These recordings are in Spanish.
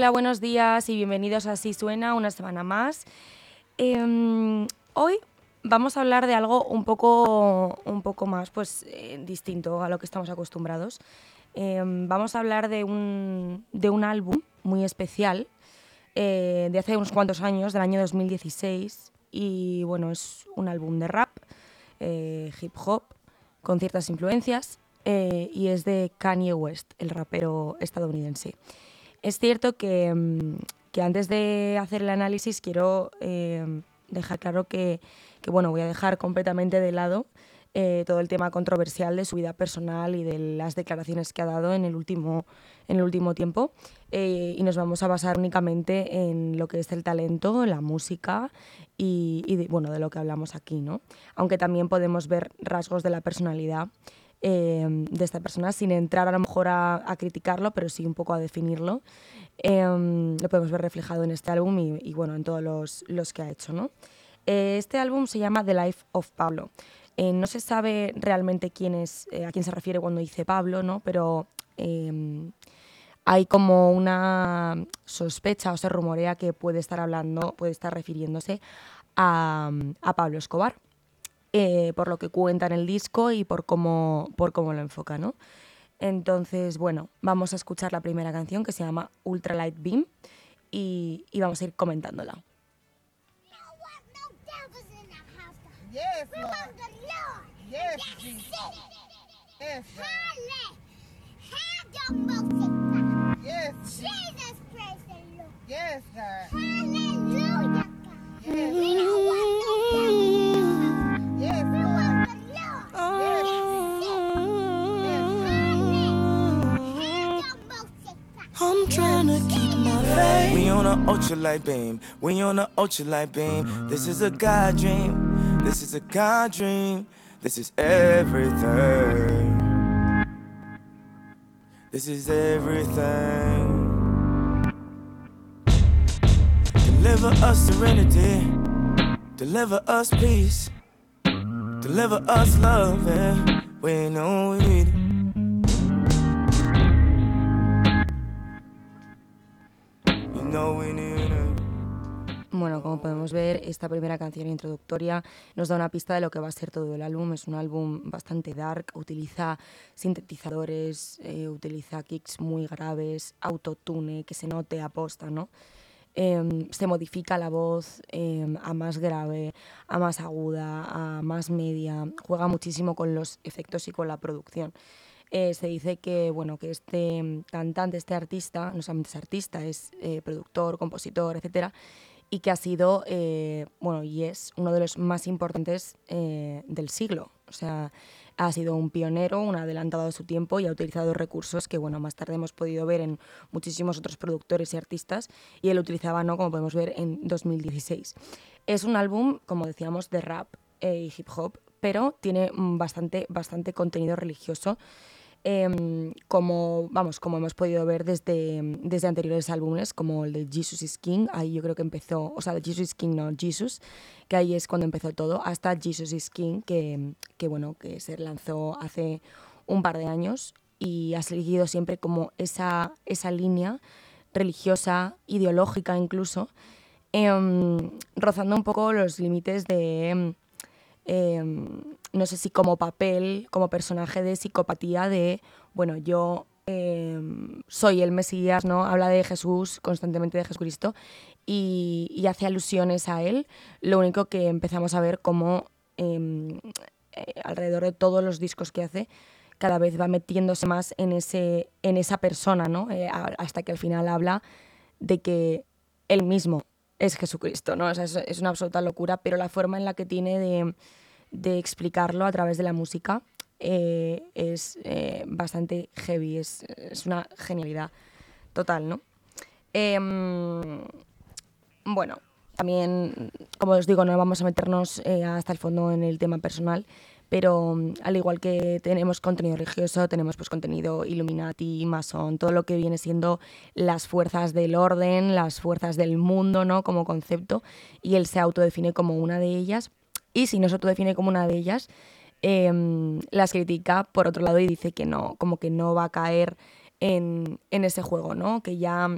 Hola, buenos días y bienvenidos a Así Suena una semana más. Em, hoy vamos a hablar de algo un poco, un poco más pues, eh, distinto a lo que estamos acostumbrados. Em, vamos a hablar de un, de un álbum muy especial eh, de hace unos cuantos años, del año 2016. Y bueno, es un álbum de rap, eh, hip hop, con ciertas influencias. y es de Kanye West, el rapero estadounidense. Es cierto mm, que, antes de hacer el análisis quiero eh, dejar claro que, bueno, voy a dejar completamente de lado eh, todo el tema controversial de su vida personal y de las declaraciones que ha dado en el último, en el último tiempo eh, y nos vamos a basar únicamente en lo que es el talento, la música y, de, bueno, de lo que hablamos aquí, ¿no? Aunque también podemos ver rasgos de la personalidad Em, de esta persona sin entrar a lo mejor a, criticarlo, pero sí un poco a definirlo. Em, lo podemos ver reflejado en este álbum y, bueno, en todos los, los, que ha hecho. ¿no? Eh, este álbum se llama The Life of Pablo. Eh, no se sabe realmente quién es, eh, a quién se refiere cuando dice Pablo, ¿no? pero em, hay como una sospecha o se rumorea que puede estar hablando, puede estar refiriéndose a, a Pablo Escobar. Eh, por lo que cuenta en el disco y por cómo, por cómo lo enfoca, ¿no? Entonces, bueno, vamos a escuchar la primera canción que se llama Ultralight Beam y, y vamos a ir comentándola. A ultralight beam. We on a ultralight beam. This is a God dream. This is a God dream. This is everything. This is everything. Deliver us serenity. Deliver us peace. Deliver us love. Yeah. We know we need it. Bueno, como podemos ver, esta primera canción introductoria nos da una pista de lo que va a ser todo el álbum. Es un álbum bastante dark, utiliza sintetizadores, eh, utiliza kicks muy graves, autotune, que se note aposta, ¿no? Em, se modifica la voz em, a más grave, a más aguda, a más media, juega muchísimo con los efectos y con la producción. Eh, se dice que, bueno, que este cantante, este artista, no solamente es artista, es eh, productor, compositor, etcétera, y que ha sido, eh, bueno, y es uno de los más importantes eh, del siglo. O sea, ha sido un pionero, un adelantado de su tiempo y ha utilizado recursos que, bueno, más tarde hemos podido ver en muchísimos otros productores y artistas y él utilizaba, ¿no? Como podemos ver en 2016. Es un álbum, como decíamos, de rap eh, y hip hop, pero tiene bastante, bastante contenido religioso Em, como, vamos, como hemos podido ver desde, desde anteriores álbumes, como el de Jesus is King, ahí yo creo que empezó, o sea, Jesus is King, no, Jesus, que ahí es cuando empezó todo, hasta Jesus is King, que, que bueno, que se lanzó hace un par de años y ha seguido siempre como esa, esa línea religiosa, ideológica incluso, em, rozando un poco los límites de Em, no sé si como papel, como personaje de psicopatía de, bueno, yo em, soy el Mesías, ¿no? Habla de Jesús, constantemente de Jesucristo, y, hace alusiones a él. Lo único que empezamos a ver como em, eh, alrededor de todos los discos que hace, cada vez va metiéndose más en, ese, en esa persona, ¿no? Eh, hasta que al final habla de que él mismo es Jesucristo, ¿no? es, una absoluta locura, pero la forma en la que tiene de, de explicarlo a través de la música eh, es eh, bastante heavy, es, es, una genialidad total, ¿no? Em, bueno, también, como os digo, no vamos a meternos eh, hasta el fondo en el tema personal, pero mm, al igual que tenemos contenido religioso, tenemos pues contenido Illuminati, masón, todo lo que viene siendo las fuerzas del orden, las fuerzas del mundo, ¿no? Como concepto, y él se autodefine como una de ellas, y si no se autodefine como una de ellas, em, las critica por otro lado y dice que no, como que no va a caer en, ese juego, ¿no? Que ya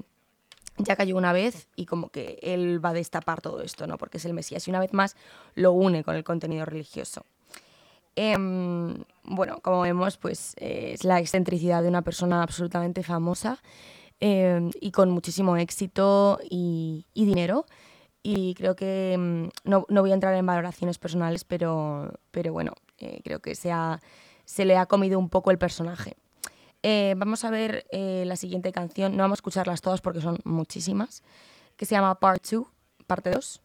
ya cayó una vez y como que él va a destapar todo esto, ¿no? Porque es el Mesías y una vez más lo une con el contenido religioso. Em, bueno, como vemos, pues es la excentricidad de una persona absolutamente famosa em, y con muchísimo éxito y, dinero. Y creo que em, no, no, voy a entrar en valoraciones personales, pero, pero bueno, eh, creo que se, se le ha comido un poco el personaje. Eh, vamos a ver la siguiente canción, no vamos a escucharlas todas porque son muchísimas, que se llama Part 2, parte 2,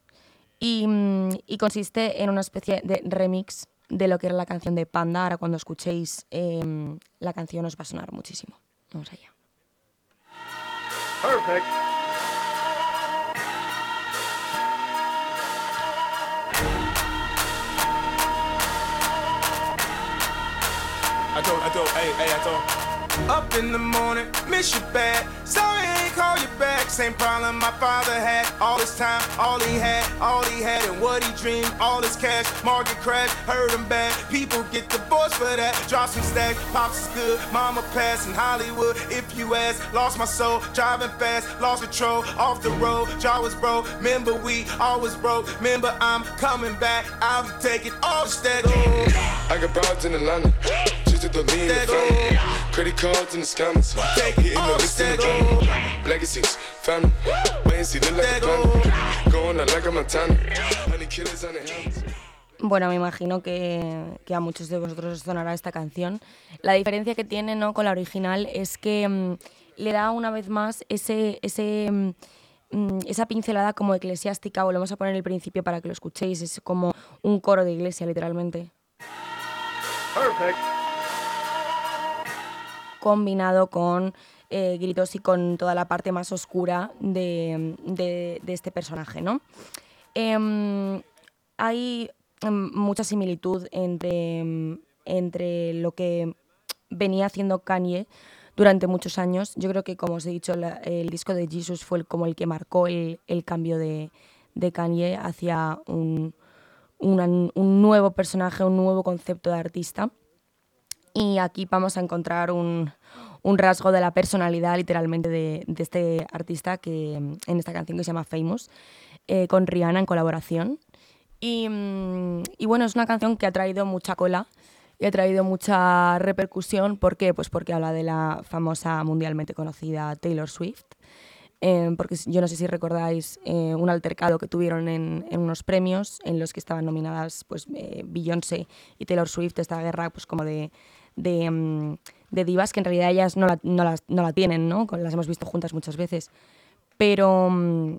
y, mm, y consiste en una especie de remix de lo que era la canción de Panda. Ahora cuando escuchéis eh, la canción os va a sonar muchísimo. Vamos allá. Perfect. I told, I told, hey, hey, I told. Up in the morning, miss you bad. Sorry ain't call you back. Same problem my father had. All this time, all he had, all he had, and what he dreamed. All his cash, market crash, hurt him bad. People get divorced for that. Drop some stacks, pops is good. Mama passed in Hollywood. If you ask, lost my soul, driving fast, lost control, off the road. Jaw was broke. Remember we always broke. Remember I'm coming back. I'll take it all instead. I got broads in Atlanta. Just to the lean, Credit cards in the scammers. Hitting the list in the drum. Legacies, family. Wait and see, look like a. Going out like a Montana. Honey killers on the helmets. Bueno, me imagino que, que, a muchos de vosotros os sonará esta canción. La diferencia que tiene ¿no? con la original es que mmm, le da una vez más ese, ese, mmm, esa pincelada como eclesiástica. Volvemos a poner el principio para que lo escuchéis. Es como un coro de iglesia, literalmente. Perfect combinado con eh, gritos y con toda la parte más oscura de, este personaje. ¿no? Em, hay em, mucha similitud entre, entre lo que venía haciendo Kanye durante muchos años. Yo creo que, como os he dicho, el disco de Jesus fue como el que marcó el, cambio de, Kanye hacia un, un, nuevo personaje, un nuevo concepto de artista. Y aquí vamos a encontrar un, un rasgo de la personalidad literalmente de, de, este artista que en esta canción que se llama Famous, eh, con Rihanna en colaboración. Y, mm, y, bueno, es una canción que ha traído mucha cola y ha traído mucha repercusión. ¿Por qué? Pues porque habla de la famosa mundialmente conocida Taylor Swift. Eh, porque yo no sé si recordáis eh, un altercado que tuvieron en, en, unos premios en los que estaban nominadas pues, Beyoncé y Taylor Swift, esta guerra pues, como de, Mm, de, divas que en realidad ellas no la, no, no la tienen, ¿no? Las hemos visto juntas muchas veces. Pero, mm,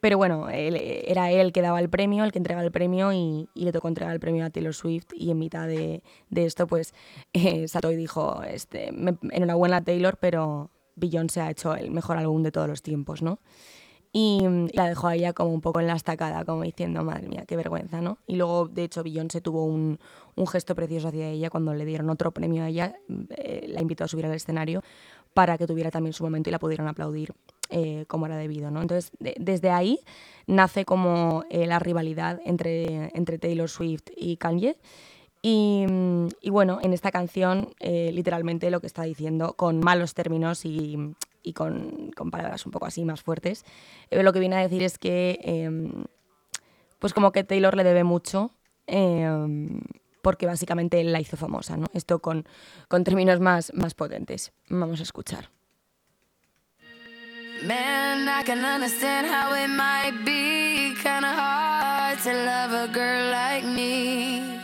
pero bueno, era él que daba el premio, el que entregaba el premio y, le tocó entregar el premio a Taylor Swift y en mitad de, de esto pues eh, y dijo, este, enhorabuena Taylor, pero Beyoncé ha hecho el mejor álbum de todos los tiempos, ¿no? Y la dejó a ella como un poco en la estacada, como diciendo, madre mía, qué vergüenza, ¿no? Y luego, de hecho, Beyoncé tuvo un, un gesto precioso hacia ella cuando le dieron otro premio a ella, eh, la invitó a subir al escenario para que tuviera también su momento y la pudieran aplaudir eh, como era debido, ¿no? Entonces, desde ahí nace como eh, la rivalidad entre, entre Taylor Swift y Kanye. Y, y, bueno, en esta canción, literalmente lo que está diciendo, con malos términos y, y con, con, palabras un poco así más fuertes. Eh, lo que viene a decir es que, eh, pues como que Taylor le debe mucho, eh, porque básicamente él la hizo famosa, ¿no? Esto con, con términos más, más potentes. Vamos a escuchar. Man, I can understand how it might be kind of hard to love a girl like me.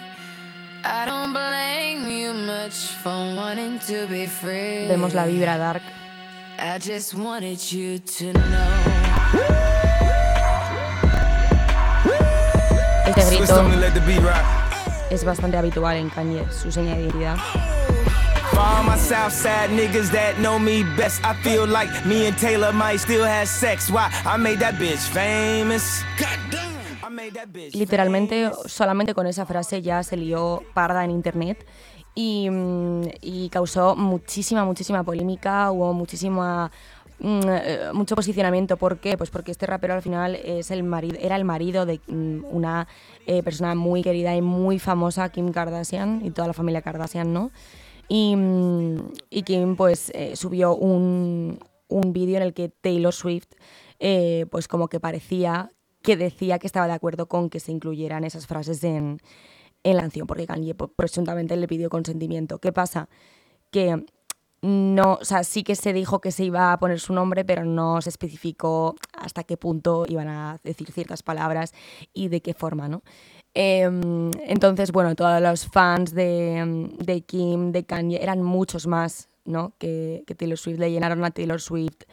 I don't blame you much for wanting to be free. Vemos la vibra dark I just wanted you to know. Este grito es bastante habitual en Kanye, su señal de identidad. For all my Southside niggas that know me best, I feel like me and Taylor might still have sex. Why? I made that bitch famous. Literalmente, solamente con esa frase ya se lió parda en internet Mm, y, causó muchísima, muchísima polémica, hubo muchísima mm, eh, mucho posicionamiento. ¿Por qué? Pues porque este rapero al final es el marido, era el marido de mm, una eh, persona muy querida y muy famosa, Kim Kardashian, y toda la familia Kardashian, ¿no? Y, Kim pues eh, subió un, un vídeo en el que Taylor Swift pues como que parecía que decía que estaba de acuerdo con que se incluyeran esas frases en, en la canción, porque Kanye presuntamente le pidió consentimiento. ¿Qué pasa? Que no, o sea, sí que se dijo que se iba a poner su nombre, pero no se especificó hasta qué punto iban a decir ciertas palabras y de qué forma, ¿no? Em, entonces, bueno, todos los fans de, de, Kim, de Kanye, eran muchos más, ¿no? Que, Taylor Swift le llenaron a Taylor Swift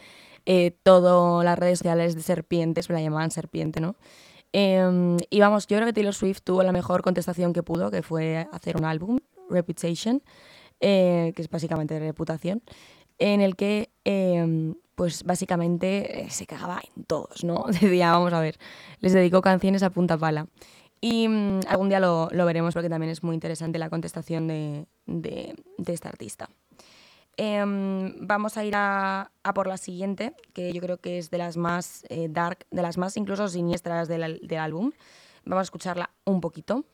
eh, todo las redes sociales de serpientes, me la llamaban serpiente, ¿no? Em, y vamos, yo creo que Taylor Swift tuvo la mejor contestación que pudo, que fue hacer un álbum, Reputation, eh, que es básicamente reputación, en el que, em, pues básicamente eh, se cagaba en todos, ¿no? Decía, vamos a ver, les dedicó canciones a punta pala. Y mm, algún día lo, lo, veremos porque también es muy interesante la contestación de, de, de esta artista. Eh, vamos a ir a, a, por la siguiente, que yo creo que es de las más eh, dark, de las más incluso siniestras del, del álbum. Vamos a escucharla un poquito.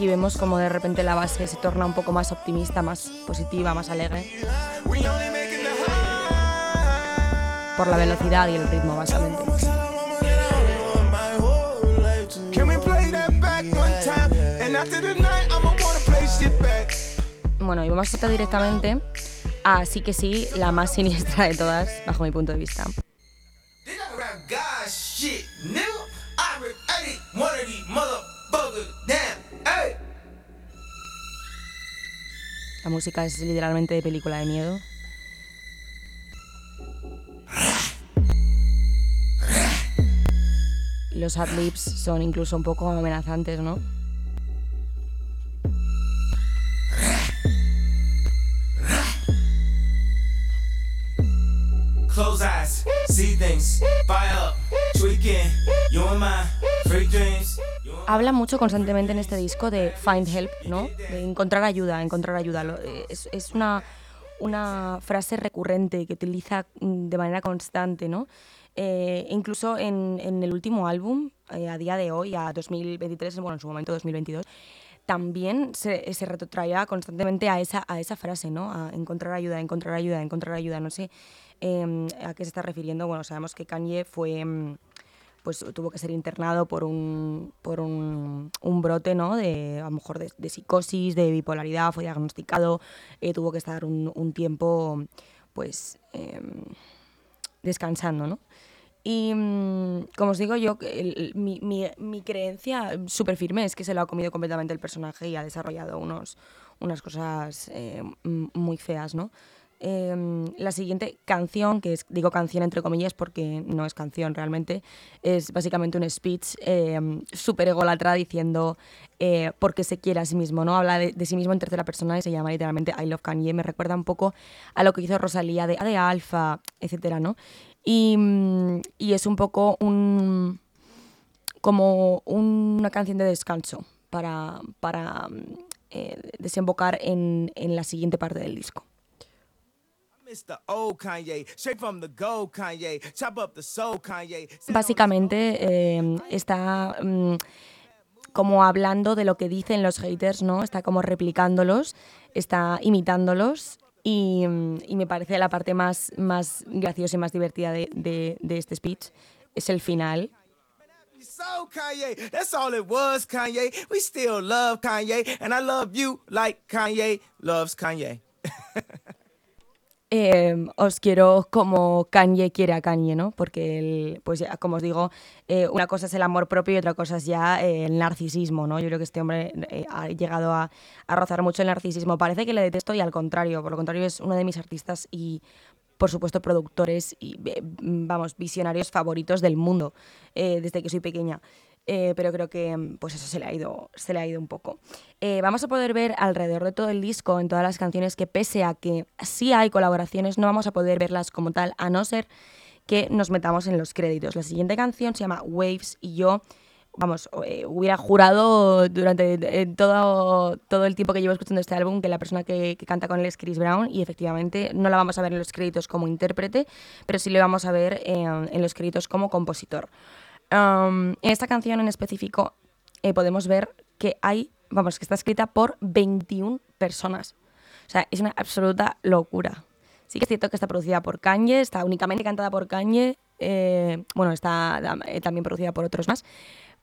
Aquí vemos como de repente la base se torna un poco más optimista, más positiva, más alegre. Por la velocidad y el ritmo, básicamente. Bueno, y vamos a estar directamente a sí que sí, la más siniestra de todas, bajo mi punto de vista. Música es literalmente de película de miedo. Los adlibs son incluso un poco amenazantes, ¿no? Close eyes, see things, fire up, tweaking, you and dreams. Habla mucho constantemente en este disco de find help, ¿no? De encontrar ayuda, encontrar ayuda. Es, es una, frase recurrente que utiliza mm, de manera constante, ¿no? Eh, incluso en, en, el último álbum, eh, a día de hoy, a 2023, bueno, en su momento 2022, también se, se retrotraía constantemente a esa, frase, ¿no? A encontrar ayuda, encontrar ayuda, encontrar ayuda. No sé eh, a qué se está refiriendo. Bueno, sabemos que Kanye fue... Pues tuvo que ser internado por un, por un, un brote, ¿no? De, a lo mejor de, de psicosis, de bipolaridad, fue diagnosticado, eh, tuvo que estar un, un tiempo, pues, eh, descansando, ¿no? Y mm, como os digo, yo, el, mi, mi, mi, creencia súper firme es que se lo ha comido completamente el personaje y ha desarrollado unos, unas cosas eh, muy feas, ¿no? Eh, la siguiente canción, que digo canción entre comillas porque no es canción realmente, es básicamente un speech eh, súper ególatra diciendo eh, por qué se quiere a sí mismo, ¿no? Habla de, de, sí mismo en tercera persona y se llama literalmente I Love Kanye. Me recuerda un poco a lo que hizo Rosalía de, de Alfa, etcétera, ¿no? Y, y, es un poco un como una canción de descanso para, para eh, desembocar en, en la siguiente parte del disco. Básicamente eh, está mm, como hablando de lo que dicen los haters, ¿no? Está como replicándolos, está imitándolos y, y me parece la parte más, más graciosa y más divertida de, de, de este speech es el final, So Kanye, that's all it was, Kanye. We still love Kanye, and I love you like Kanye loves Kanye. eh, os quiero como Kanye quiere a Kanye, ¿no? Porque, pues como os digo, eh, una cosa es el amor propio y otra cosa es ya eh, el narcisismo, ¿no? Yo creo que este hombre eh, ha llegado a, a, rozar mucho el narcisismo. Parece que le detesto y al contrario, por lo contrario es uno de mis artistas y, por supuesto, productores y, vamos, visionarios favoritos del mundo desde que soy pequeña. Eh, pero creo que pues eso se le ha ido, se le ha ido un poco. Eh, vamos a poder ver alrededor de todo el disco, en todas las canciones, que pese a que sí hay colaboraciones, no vamos a poder verlas como tal, a no ser que nos metamos en los créditos. La siguiente canción se llama Waves y yo vamos, eh, hubiera jurado durante todo, todo el tiempo que llevo escuchando este álbum que la persona que, canta con él es Chris Brown y efectivamente no la vamos a ver en los créditos como intérprete, pero sí le vamos a ver en los créditos como compositor. En esta canción en específico podemos ver que hay, vamos, que está escrita por 21 personas. O sea, es una absoluta locura. Sí que es cierto que está producida por Kanye, está únicamente cantada por Kanye, eh, bueno, está eh, también producida por otros más,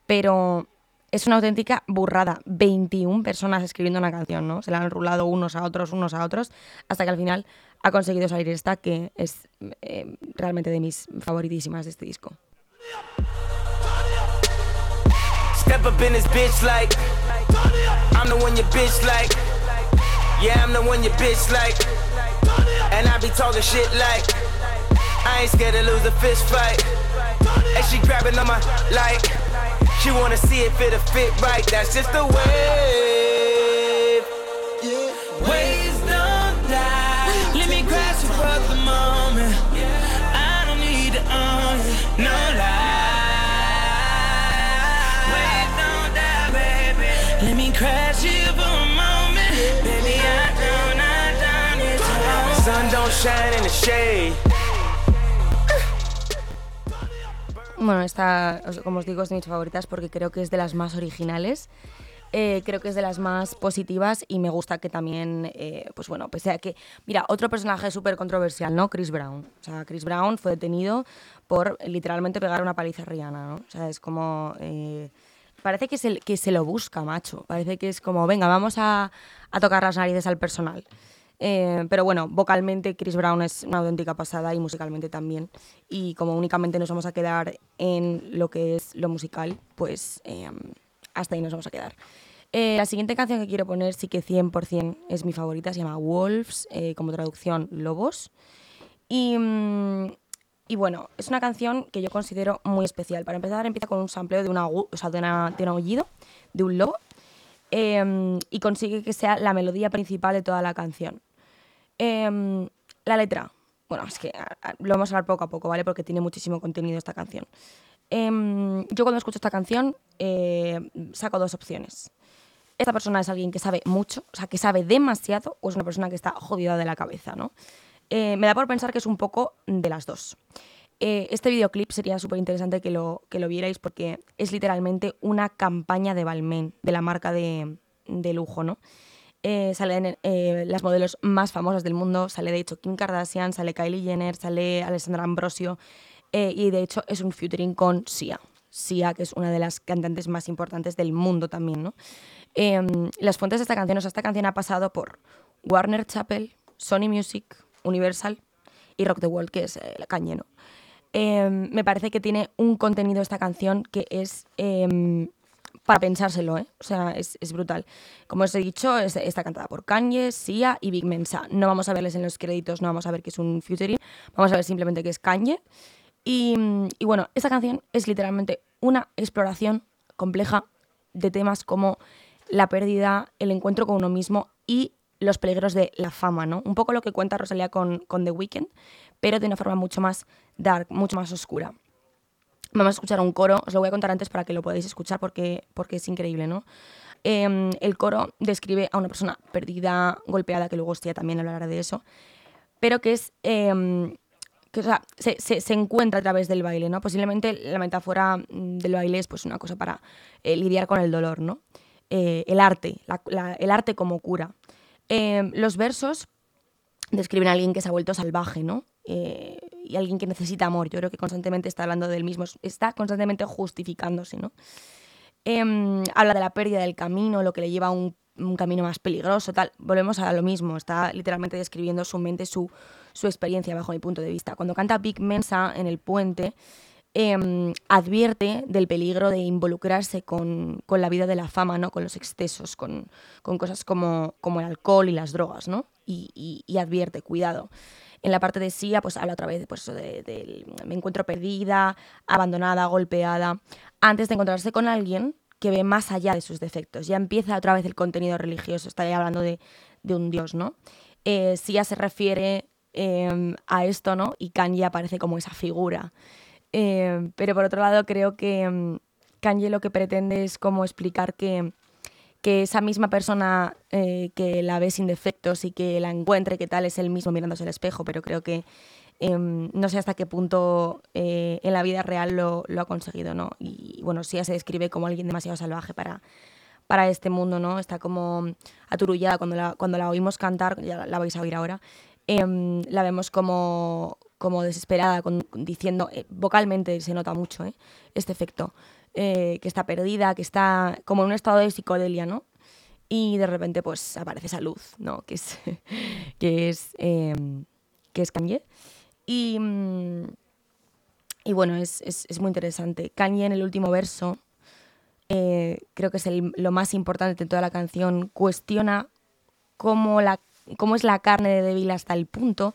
pero es una auténtica burrada. 21 personas escribiendo una canción, ¿no? Se la han rulado unos a otros, unos a otros, hasta que al final ha conseguido salir esta, que es eh, realmente de mis favoritísimas de este disco. Step up in this bitch like. I'm the one your bitch like. Yeah, I'm the one your bitch like. And I be talking shit like. I ain't scared to lose a fist fight. And she grabbing on my like. She wanna see if it'll fit right. That's just the way The shade Bueno, esta, como os digo, es de mis favoritas porque creo que es de las más originales. Eh, creo que es de las más positivas y me gusta que también, eh, pues bueno, pese a que, mira, otro personaje súper controversial, ¿no? Chris Brown. O sea, Chris Brown fue detenido por literalmente pegar una paliza a Rihanna, ¿no? O sea, es como... Eh, parece que se, que se lo busca, macho. Parece que es como, venga, vamos a tocar las narices al personal. Eh, pero bueno, vocalmente Chris Brown es una auténtica pasada y musicalmente también. Y como únicamente nos vamos a quedar en lo que es lo musical, pues eh, hasta ahí nos vamos a quedar. Eh, la siguiente canción que quiero poner sí que 100% es mi favorita, se llama Wolves, como traducción Lobos. Y, mm, y, bueno, es una canción que yo considero muy especial. Para empezar, empieza con un sampleo de, una, o sea, de, de un aullido de un lobo y consigue que sea la melodía principal de toda la canción. Em, la letra. Bueno, es que lo vamos a hablar poco a poco, ¿vale? Porque tiene muchísimo contenido esta canción. Em, yo cuando escucho esta canción eh, saco dos opciones. Esta persona es alguien que sabe mucho, o sea, que sabe demasiado, o es una persona que está jodida de la cabeza, ¿no? Eh, me da por pensar que es un poco de las dos. Eh, este videoclip sería súper interesante que lo, que lo vierais porque es literalmente una campaña de Balmain, de la marca de, de lujo, ¿no? Eh, salen eh, las modelos más famosas del mundo, sale de hecho Kim Kardashian, sale Kylie Jenner, sale Alessandra Ambrosio eh, y de hecho es un featuring con Sia. Sia, que es una de las cantantes más importantes del mundo también, ¿no? Em, las fuentes de esta canción, o sea, esta canción ha pasado por Warner Chappell, Sony Music, Universal y Rock the World, que es la cañeno. Em, me parece que tiene un contenido esta canción que es em, para pensárselo, ¿eh? O sea, es, brutal. Como os he dicho, está cantada por Kanye, Sia y Big Mensa. No vamos a verles en los créditos, no vamos a ver que es un featuring, vamos a ver simplemente que es Kanye. Y, bueno, esta canción es literalmente una exploración compleja de temas como la pérdida, el encuentro con uno mismo y los peligros de la fama, ¿no? Un poco lo que cuenta Rosalía con, con The Weeknd, pero de una forma mucho más dark, mucho más oscura. Vamos a escuchar un coro, os lo voy a contar antes para que lo podáis escuchar porque, porque es increíble, ¿no? Em, el coro describe a una persona perdida, golpeada, que luego hostia también hablará de eso, pero que es... Em, que, sea, se, se, encuentra a través del baile, ¿no? Posiblemente la metáfora mm, del baile es pues una cosa para eh, lidiar con el dolor, ¿no? Eh, el arte, el arte como cura. Em, los versos describen a alguien que se ha vuelto salvaje, ¿no? Eh, y alguien que necesita amor. Yo creo que constantemente está hablando del mismo, está constantemente justificándose, ¿no? Em, habla de la pérdida del camino, lo que le lleva a un, camino más peligroso, tal. Volvemos a lo mismo, está literalmente describiendo su mente, su, su experiencia bajo mi punto de vista. Cuando canta Big Mensa en el puente, em, advierte del peligro de involucrarse con, con, la vida de la fama, ¿no? con los excesos, con, con cosas como, como, el alcohol y las drogas, ¿no? y, y, advierte, cuidado. En la parte de Sia, pues habla otra vez pues, de, me encuentro perdida, abandonada, golpeada, antes de encontrarse con alguien que ve más allá de sus defectos. Ya empieza otra vez el contenido religioso, está hablando de, un dios, ¿no? Eh, Sia se refiere em, a esto, ¿no? Y Kanye aparece como esa figura. Em, pero por otro lado, creo que, em, Kanye lo que pretende es como explicar que, que esa misma persona eh, que la ve sin defectos y que la encuentre, que tal, es el mismo mirándose al espejo, pero creo que em, no sé hasta qué punto eh, en la vida real lo, ha conseguido, ¿no? Y bueno, sí ya se describe como alguien demasiado salvaje para, para este mundo, ¿no? Está como aturullada cuando la, cuando la oímos cantar, ya la vais a oír ahora, em, la vemos como, como desesperada, diciendo, eh, vocalmente se nota mucho ¿eh? este efecto, eh, que está perdida, que está como en un estado de psicodelia, ¿no? Y de repente pues aparece esa luz, ¿no? Que es, que es, em, que es Kanye. Y, y bueno, es, es, es, muy interesante. Kanye en el último verso, creo que es lo más importante de toda la canción, cuestiona cómo, la, cómo es la carne de débil hasta el punto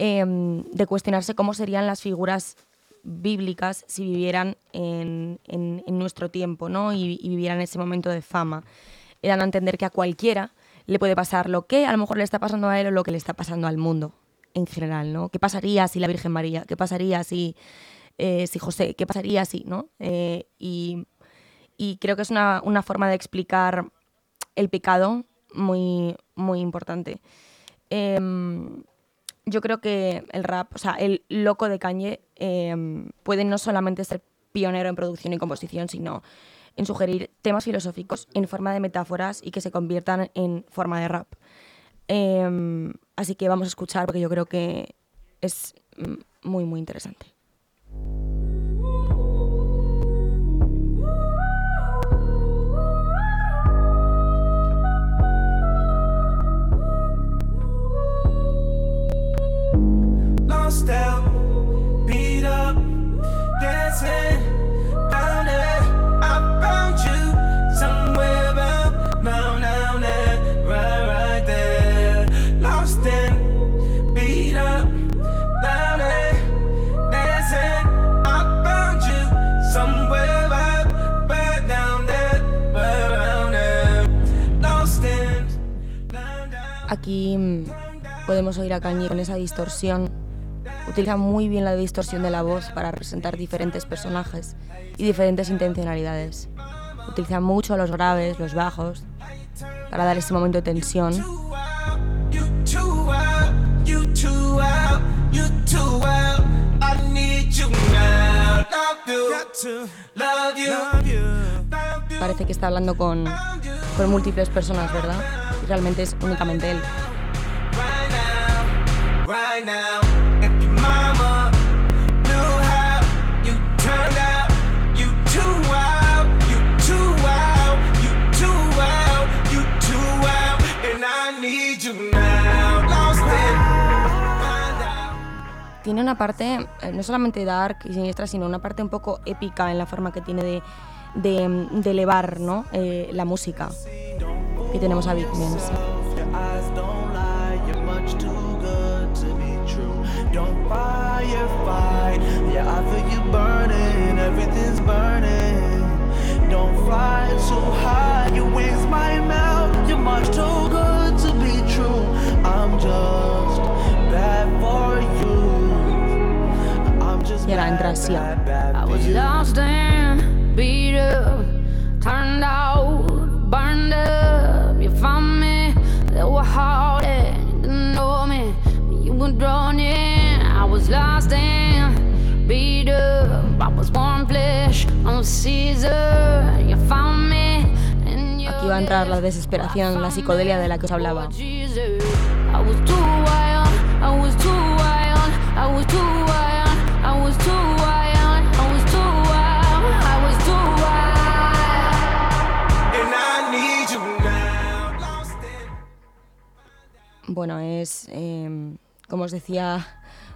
Em, de cuestionarse cómo serían las figuras bíblicas si vivieran en, nuestro tiempo ¿no? y, vivieran ese momento de fama. Eran a entender que a cualquiera le puede pasar lo que a lo mejor le está pasando a él o lo que le está pasando al mundo en general. ¿no? ¿Qué pasaría si la Virgen María? ¿Qué pasaría si, eh, si José? ¿Qué pasaría si? ¿no? Eh, y, creo que es una, una, forma de explicar el pecado muy, muy importante. Em, yo creo que el rap, o sea, el loco de Kanye em, puede no solamente ser pionero en producción y composición, sino en sugerir temas filosóficos en forma de metáforas y que se conviertan en forma de rap. Em, así que vamos a escuchar porque yo creo que es mm, muy, muy interesante. Aquí mm, podemos oír a Kanye con esa distorsión utiliza muy bien la distorsión de la voz para representar diferentes personajes y diferentes intencionalidades. Utiliza mucho los graves, los bajos, para dar ese momento de tensión. Parece que está hablando con, con múltiples personas, ¿verdad? Y realmente es únicamente él. Tiene una parte, eh, no solamente dark y siniestra, sino una parte un poco épica en la forma que tiene de, de, de elevar ¿no? eh, la música. Y tenemos a Big. Don't fly too high, your wings might melt. You're much too good me. Aquí va a entrar la desesperación, la psicodelia de la que os hablaba. I was too wild, I was too wild, I was too. Bueno, es, em, como os decía,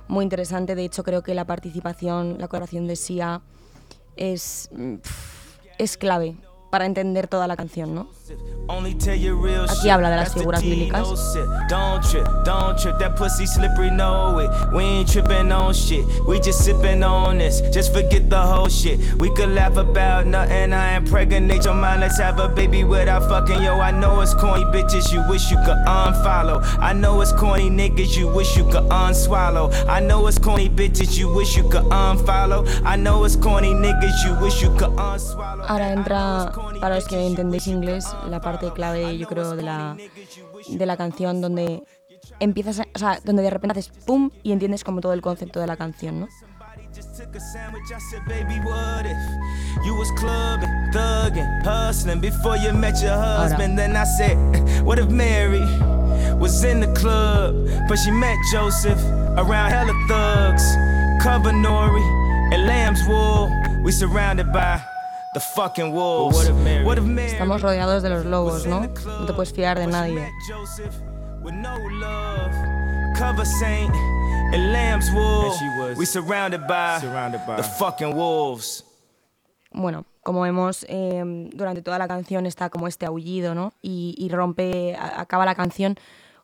muy interesante. De hecho, creo que la participación, la colaboración de SIA es, es clave para entender toda la canción, ¿no? Aquí habla de las figuras bíblicas. Ahora entra, para los que entendéis inglés, la parte clave, yo creo, de la, de la canción donde empiezas, a, o sea, donde de repente haces pum y entiendes como todo el concepto de la canción, ¿no? You was clubbing, thugging, hustling before you met your husband. Then I said, What if Mary was in the club, but she met Joseph around hella thugs, cover Nori and Lamb's wool. We surrounded by Estamos rodeados de los lobos, ¿no? No te puedes fiar de nadie. Bueno, como vemos, em, durante toda la canción está como este aullido, ¿no? Y, y rompe, acaba la canción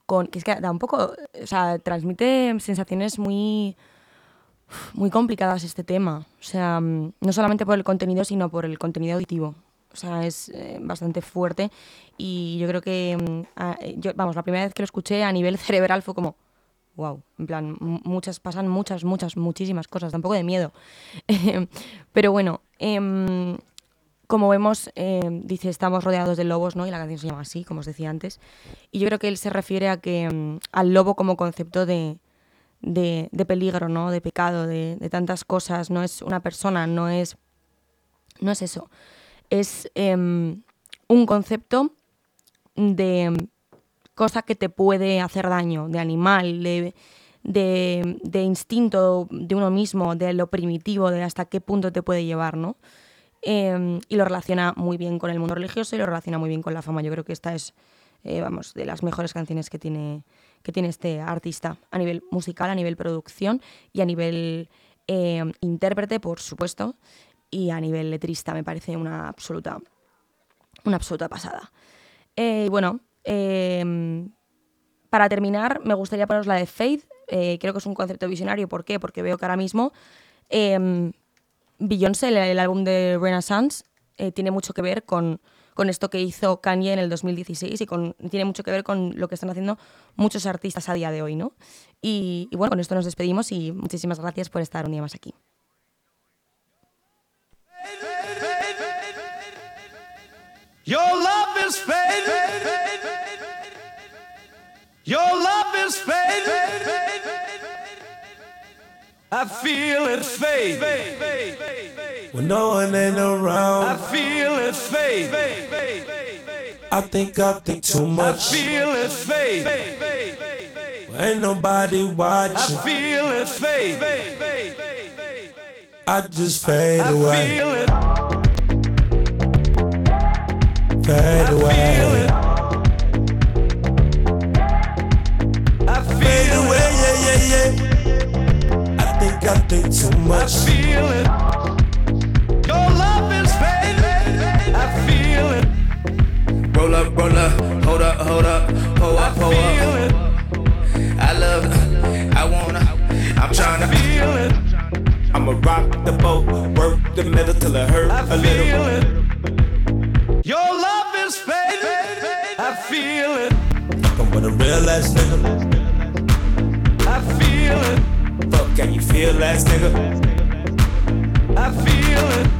con. que es que da un poco. O sea, transmite sensaciones muy muy complicadas este tema. O sea, mm, no solamente por el contenido, sino por el contenido auditivo. O sea, es eh, bastante fuerte y yo creo que, mm, yo, vamos, la primera vez que lo escuché a nivel cerebral fue como, wow, en plan, muchas, pasan muchas, muchas, muchísimas cosas, tampoco de miedo. Pero bueno, em, como vemos, em, dice, estamos rodeados de lobos, ¿no? Y la canción se llama así, como os decía antes. Y yo creo que él se refiere a que, mm, al lobo como concepto de, de, peligro, ¿no? De pecado, de, tantas cosas. No es una persona, no es, no es eso. Es em, un concepto de cosa que te puede hacer daño, de animal, de, de, instinto de uno mismo, de lo primitivo, de hasta qué punto te puede llevar, ¿no? Em, y lo relaciona muy bien con el mundo religioso y lo relaciona muy bien con la fama. Yo creo que esta es, eh, vamos, de las mejores canciones que tiene, que tiene este artista a nivel musical, a nivel producción y a nivel eh, intérprete, por supuesto, y a nivel letrista me parece una absoluta, una absoluta pasada. Eh, y bueno, em, para terminar, me gustaría poneros la de Faith. Eh, creo que es un concepto visionario. ¿Por qué? Porque veo que ahora mismo eh, Beyoncé, el, álbum de Renaissance, tiene mucho que ver con con esto que hizo Kanye en el 2016 y con, tiene mucho que ver con lo que están haciendo muchos artistas a día de hoy, ¿no? Y, bueno, con esto nos despedimos y muchísimas gracias por estar un día más aquí. I feel it fade. When no one ain't around, I feel it fade. I think I think too much. I feel it fade. Ain't nobody watching. I feel it fade. I just fade I away. Feel it. Fade away. Feel it. I feel fade away, yeah, yeah, yeah. I think I think too much. I feel it. Roll up, roll up, hold up, hold up, pull up, pull up. I love it, I wanna, I'm trying to feel it. I'ma rock the boat, work the middle till it hurt I a little. It. Your love is fading, I feel it. I'm with a real ass nigga. I feel it. Fuck, can you feel that, nigga? I feel it.